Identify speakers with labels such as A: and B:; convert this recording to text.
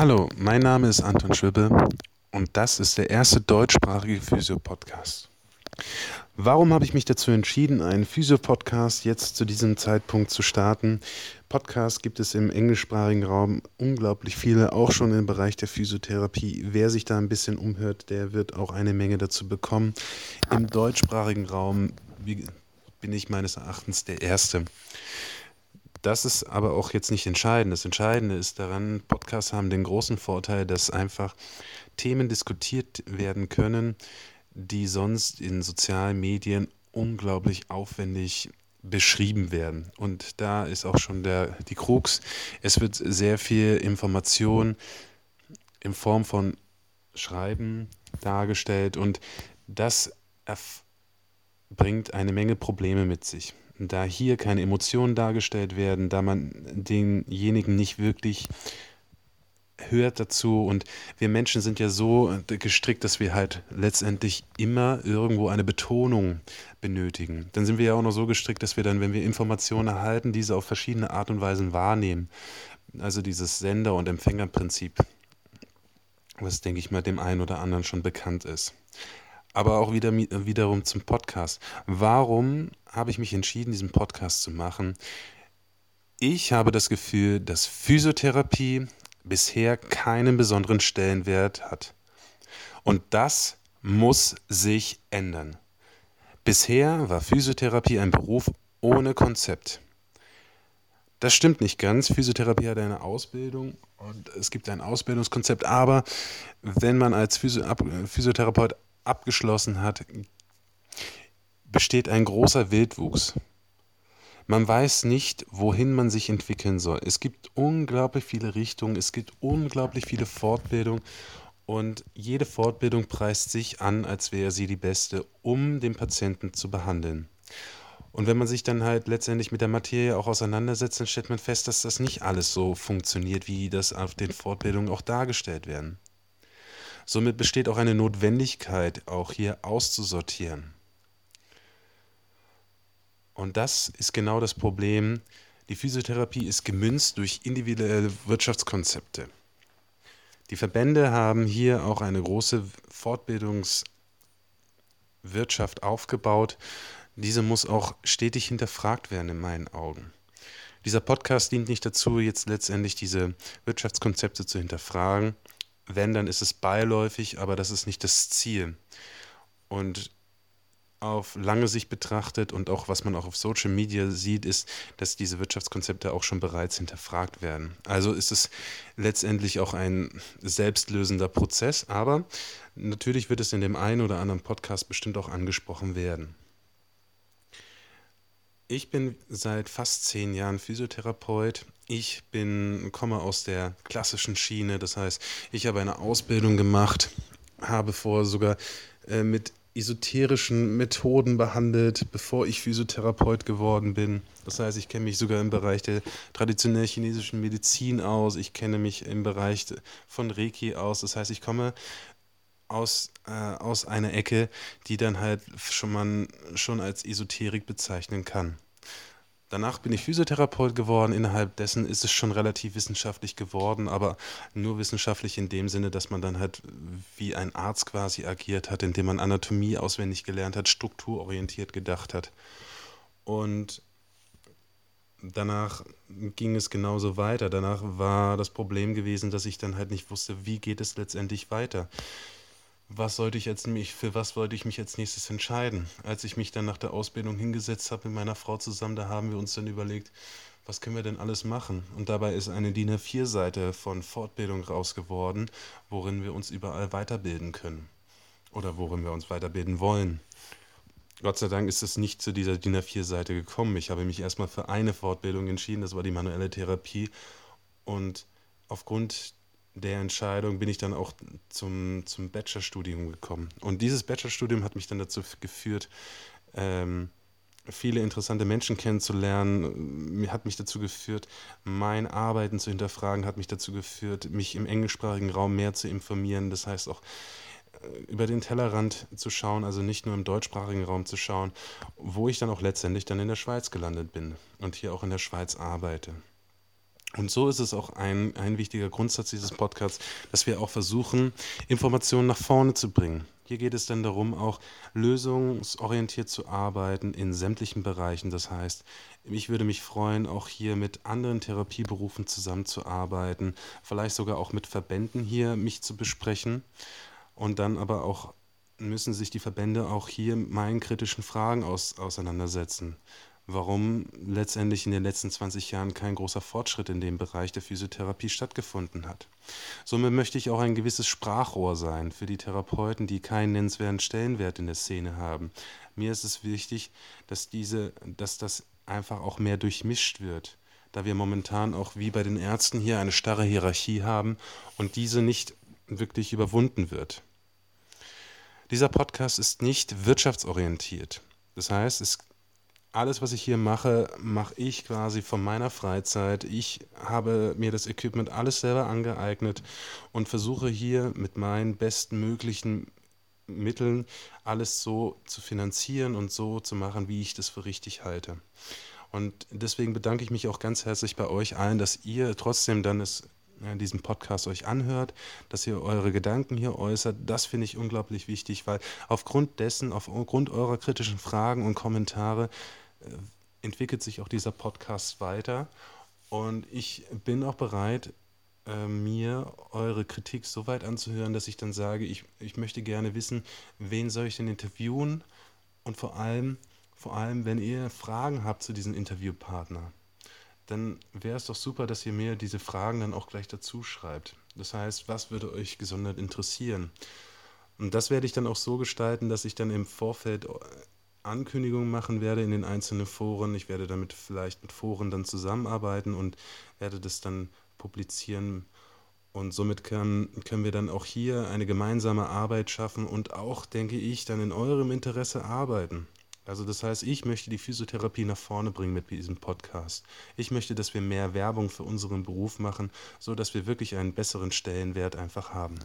A: Hallo, mein Name ist Anton Schwibbe und das ist der erste deutschsprachige Physio-Podcast. Warum habe ich mich dazu entschieden, einen Physio-Podcast jetzt zu diesem Zeitpunkt zu starten? Podcasts gibt es im englischsprachigen Raum unglaublich viele, auch schon im Bereich der Physiotherapie. Wer sich da ein bisschen umhört, der wird auch eine Menge dazu bekommen. Im deutschsprachigen Raum bin ich meines Erachtens der Erste. Das ist aber auch jetzt nicht entscheidend. Das Entscheidende ist daran, Podcasts haben den großen Vorteil, dass einfach Themen diskutiert werden können, die sonst in sozialen Medien unglaublich aufwendig beschrieben werden. Und da ist auch schon der, die Krux. Es wird sehr viel Information in Form von Schreiben dargestellt und das bringt eine Menge Probleme mit sich da hier keine Emotionen dargestellt werden, da man denjenigen nicht wirklich hört dazu und wir Menschen sind ja so gestrickt, dass wir halt letztendlich immer irgendwo eine Betonung benötigen. Dann sind wir ja auch noch so gestrickt, dass wir dann, wenn wir Informationen erhalten, diese auf verschiedene Art und Weisen wahrnehmen. Also dieses Sender- und Empfängerprinzip, was denke ich mal dem einen oder anderen schon bekannt ist aber auch wieder, wiederum zum Podcast. Warum habe ich mich entschieden, diesen Podcast zu machen? Ich habe das Gefühl, dass Physiotherapie bisher keinen besonderen Stellenwert hat. Und das muss sich ändern. Bisher war Physiotherapie ein Beruf ohne Konzept. Das stimmt nicht ganz. Physiotherapie hat eine Ausbildung und es gibt ein Ausbildungskonzept, aber wenn man als Physiotherapeut abgeschlossen hat, besteht ein großer Wildwuchs. Man weiß nicht, wohin man sich entwickeln soll. Es gibt unglaublich viele Richtungen, es gibt unglaublich viele Fortbildungen und jede Fortbildung preist sich an, als wäre sie die beste, um den Patienten zu behandeln. Und wenn man sich dann halt letztendlich mit der Materie auch auseinandersetzt, dann stellt man fest, dass das nicht alles so funktioniert, wie das auf den Fortbildungen auch dargestellt werden. Somit besteht auch eine Notwendigkeit, auch hier auszusortieren. Und das ist genau das Problem. Die Physiotherapie ist gemünzt durch individuelle Wirtschaftskonzepte. Die Verbände haben hier auch eine große Fortbildungswirtschaft aufgebaut. Diese muss auch stetig hinterfragt werden in meinen Augen. Dieser Podcast dient nicht dazu, jetzt letztendlich diese Wirtschaftskonzepte zu hinterfragen, wenn, dann ist es beiläufig, aber das ist nicht das Ziel. Und auf lange Sicht betrachtet und auch was man auch auf Social Media sieht, ist, dass diese Wirtschaftskonzepte auch schon bereits hinterfragt werden. Also ist es letztendlich auch ein selbstlösender Prozess, aber natürlich wird es in dem einen oder anderen Podcast bestimmt auch angesprochen werden. Ich bin seit fast zehn Jahren Physiotherapeut. Ich bin, komme aus der klassischen Schiene, das heißt, ich habe eine Ausbildung gemacht, habe vorher sogar äh, mit esoterischen Methoden behandelt, bevor ich Physiotherapeut geworden bin. Das heißt, ich kenne mich sogar im Bereich der traditionell chinesischen Medizin aus. Ich kenne mich im Bereich von Reiki aus. Das heißt, ich komme aus, äh, aus einer Ecke, die dann halt schon man schon als Esoterik bezeichnen kann. Danach bin ich Physiotherapeut geworden. Innerhalb dessen ist es schon relativ wissenschaftlich geworden, aber nur wissenschaftlich in dem Sinne, dass man dann halt wie ein Arzt quasi agiert hat, indem man Anatomie auswendig gelernt hat, strukturorientiert gedacht hat. Und danach ging es genauso weiter. Danach war das Problem gewesen, dass ich dann halt nicht wusste, wie geht es letztendlich weiter was sollte ich jetzt mich, für was wollte ich mich als nächstes entscheiden? Als ich mich dann nach der Ausbildung hingesetzt habe mit meiner Frau zusammen, da haben wir uns dann überlegt, was können wir denn alles machen? Und dabei ist eine DIN A4-Seite von Fortbildung raus geworden, worin wir uns überall weiterbilden können. Oder worin wir uns weiterbilden wollen. Gott sei Dank ist es nicht zu dieser DIN A4-Seite gekommen. Ich habe mich erstmal für eine Fortbildung entschieden, das war die manuelle Therapie. Und aufgrund der Entscheidung bin ich dann auch zum, zum Bachelorstudium gekommen. Und dieses Bachelorstudium hat mich dann dazu geführt, ähm, viele interessante Menschen kennenzulernen, hat mich dazu geführt, mein Arbeiten zu hinterfragen, hat mich dazu geführt, mich im englischsprachigen Raum mehr zu informieren. Das heißt auch äh, über den Tellerrand zu schauen, also nicht nur im deutschsprachigen Raum zu schauen, wo ich dann auch letztendlich dann in der Schweiz gelandet bin und hier auch in der Schweiz arbeite. Und so ist es auch ein, ein wichtiger Grundsatz dieses Podcasts, dass wir auch versuchen, Informationen nach vorne zu bringen. Hier geht es dann darum, auch lösungsorientiert zu arbeiten in sämtlichen Bereichen. Das heißt, ich würde mich freuen, auch hier mit anderen Therapieberufen zusammenzuarbeiten, vielleicht sogar auch mit Verbänden hier mich zu besprechen und dann aber auch müssen sich die Verbände auch hier mit meinen kritischen Fragen aus, auseinandersetzen warum letztendlich in den letzten 20 Jahren kein großer Fortschritt in dem Bereich der Physiotherapie stattgefunden hat. Somit möchte ich auch ein gewisses Sprachrohr sein für die Therapeuten, die keinen nennenswerten Stellenwert in der Szene haben. Mir ist es wichtig, dass, diese, dass das einfach auch mehr durchmischt wird, da wir momentan auch wie bei den Ärzten hier eine starre Hierarchie haben und diese nicht wirklich überwunden wird. Dieser Podcast ist nicht wirtschaftsorientiert. Das heißt, es alles, was ich hier mache, mache ich quasi von meiner Freizeit. Ich habe mir das Equipment alles selber angeeignet und versuche hier mit meinen besten möglichen Mitteln alles so zu finanzieren und so zu machen, wie ich das für richtig halte. Und deswegen bedanke ich mich auch ganz herzlich bei euch allen, dass ihr trotzdem dann es diesen Podcast euch anhört, dass ihr eure Gedanken hier äußert. Das finde ich unglaublich wichtig, weil aufgrund dessen, aufgrund eurer kritischen Fragen und Kommentare äh, entwickelt sich auch dieser Podcast weiter. Und ich bin auch bereit, äh, mir eure Kritik so weit anzuhören, dass ich dann sage, ich, ich möchte gerne wissen, wen soll ich denn interviewen? Und vor allem, vor allem, wenn ihr Fragen habt zu diesem Interviewpartner, dann wäre es doch super, dass ihr mir diese Fragen dann auch gleich dazu schreibt. Das heißt, was würde euch gesondert interessieren? Und das werde ich dann auch so gestalten, dass ich dann im Vorfeld äh, Ankündigungen machen werde in den einzelnen Foren. Ich werde damit vielleicht mit Foren dann zusammenarbeiten und werde das dann publizieren. Und somit kann, können wir dann auch hier eine gemeinsame Arbeit schaffen und auch, denke ich, dann in eurem Interesse arbeiten. Also das heißt, ich möchte die Physiotherapie nach vorne bringen mit diesem Podcast. Ich möchte, dass wir mehr Werbung für unseren Beruf machen, so dass wir wirklich einen besseren Stellenwert einfach haben.